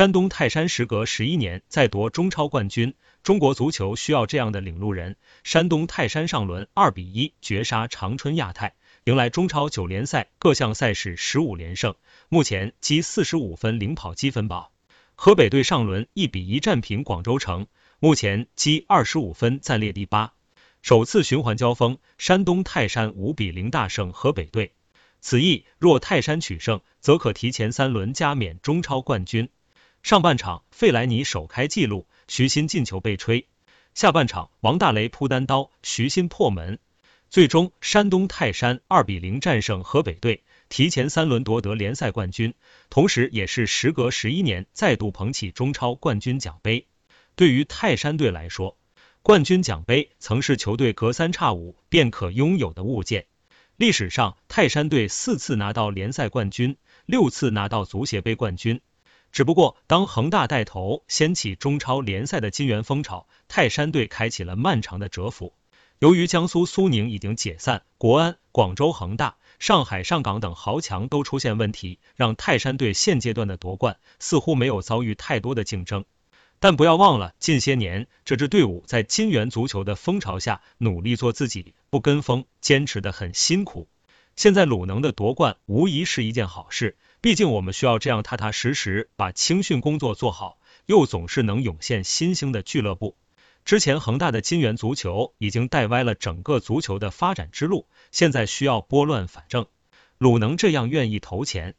山东泰山时隔十一年再夺中超冠军，中国足球需要这样的领路人。山东泰山上轮二比一绝杀长春亚泰，迎来中超九联赛各项赛事十五连胜，目前积四十五分领跑积分榜。河北队上轮一比一战平广州城，目前积二十五分暂列第八。首次循环交锋，山东泰山五比零大胜河北队。此役若泰山取胜，则可提前三轮加冕中超冠军。上半场费莱尼首开纪录，徐新进球被吹。下半场王大雷扑单刀，徐新破门。最终山东泰山二比零战胜河北队，提前三轮夺得联赛冠军，同时也是时隔十一年再度捧起中超冠军奖杯。对于泰山队来说，冠军奖杯曾是球队隔三差五便可拥有的物件。历史上，泰山队四次拿到联赛冠军，六次拿到足协杯冠军。只不过，当恒大带头掀起中超联赛的金元风潮，泰山队开启了漫长的蛰伏。由于江苏苏宁已经解散，国安、广州恒大、上海上港等豪强都出现问题，让泰山队现阶段的夺冠似乎没有遭遇太多的竞争。但不要忘了，近些年这支队伍在金元足球的风潮下，努力做自己，不跟风，坚持的很辛苦。现在鲁能的夺冠无疑是一件好事。毕竟我们需要这样踏踏实实把青训工作做好，又总是能涌现新兴的俱乐部。之前恒大的金元足球已经带歪了整个足球的发展之路，现在需要拨乱反正。鲁能这样愿意投钱，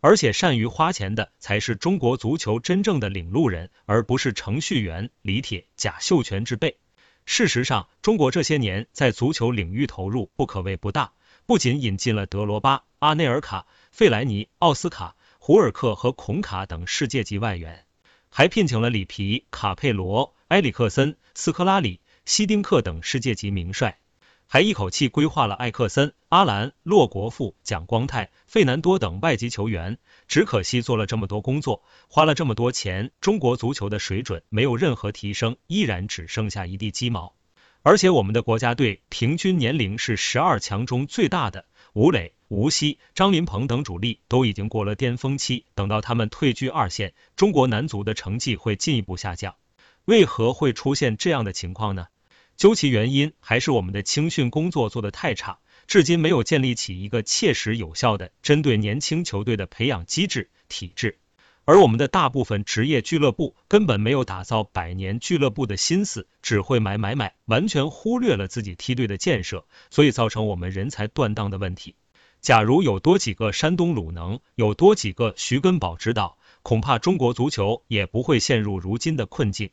而且善于花钱的，才是中国足球真正的领路人，而不是程序员、李铁、贾秀全之辈。事实上，中国这些年在足球领域投入不可谓不大，不仅引进了德罗巴、阿内尔卡。费莱尼、奥斯卡、胡尔克和孔卡等世界级外援，还聘请了里皮、卡佩罗、埃里克森、斯科拉里、希丁克等世界级名帅，还一口气规划了艾克森、阿兰、洛国富、蒋光太、费南多等外籍球员。只可惜做了这么多工作，花了这么多钱，中国足球的水准没有任何提升，依然只剩下一地鸡毛。而且我们的国家队平均年龄是十二强中最大的，吴磊。吴曦、张琳芃等主力都已经过了巅峰期，等到他们退居二线，中国男足的成绩会进一步下降。为何会出现这样的情况呢？究其原因，还是我们的青训工作做得太差，至今没有建立起一个切实有效的针对年轻球队的培养机制体制。而我们的大部分职业俱乐部根本没有打造百年俱乐部的心思，只会买买买，完全忽略了自己梯队的建设，所以造成我们人才断档的问题。假如有多几个山东鲁能，有多几个徐根宝指导，恐怕中国足球也不会陷入如今的困境。